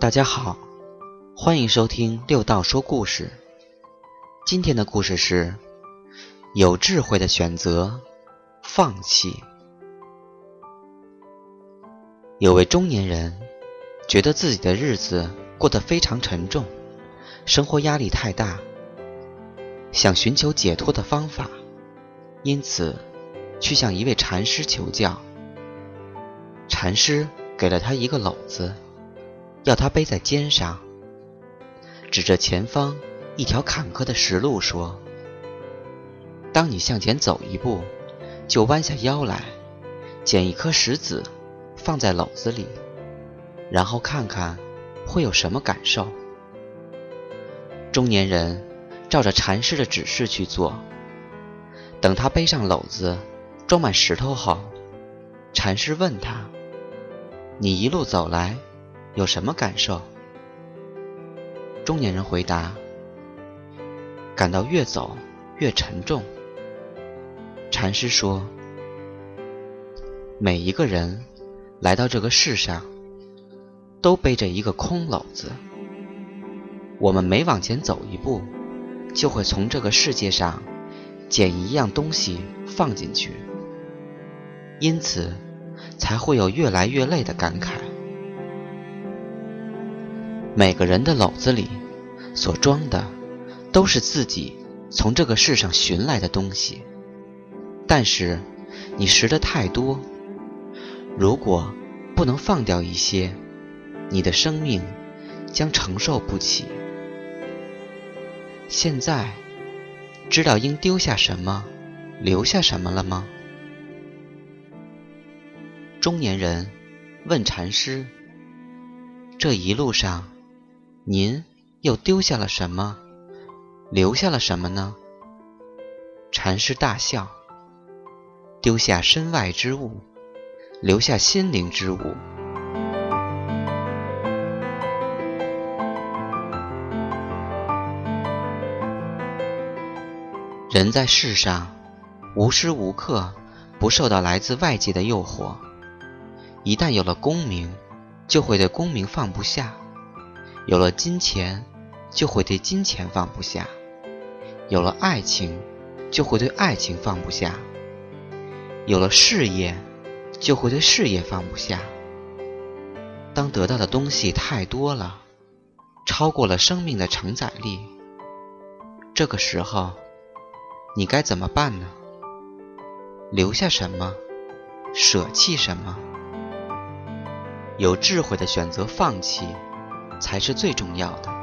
大家好，欢迎收听六道说故事。今天的故事是：有智慧的选择，放弃。有位中年人觉得自己的日子过得非常沉重，生活压力太大，想寻求解脱的方法，因此去向一位禅师求教。禅师给了他一个篓子。要他背在肩上，指着前方一条坎坷的石路说：“当你向前走一步，就弯下腰来，捡一颗石子，放在篓子里，然后看看会有什么感受。”中年人照着禅师的指示去做。等他背上篓子，装满石头后，禅师问他：“你一路走来？”有什么感受？中年人回答：“感到越走越沉重。”禅师说：“每一个人来到这个世上，都背着一个空篓子。我们每往前走一步，就会从这个世界上捡一样东西放进去，因此才会有越来越累的感慨。”每个人的篓子里所装的，都是自己从这个世上寻来的东西。但是，你拾的太多，如果不能放掉一些，你的生命将承受不起。现在，知道应丢下什么，留下什么了吗？中年人问禅师：“这一路上。”您又丢下了什么？留下了什么呢？禅师大笑：“丢下身外之物，留下心灵之物。人在世上，无时无刻不受到来自外界的诱惑。一旦有了功名，就会对功名放不下。”有了金钱，就会对金钱放不下；有了爱情，就会对爱情放不下；有了事业，就会对事业放不下。当得到的东西太多了，超过了生命的承载力，这个时候，你该怎么办呢？留下什么？舍弃什么？有智慧的选择放弃。才是最重要的。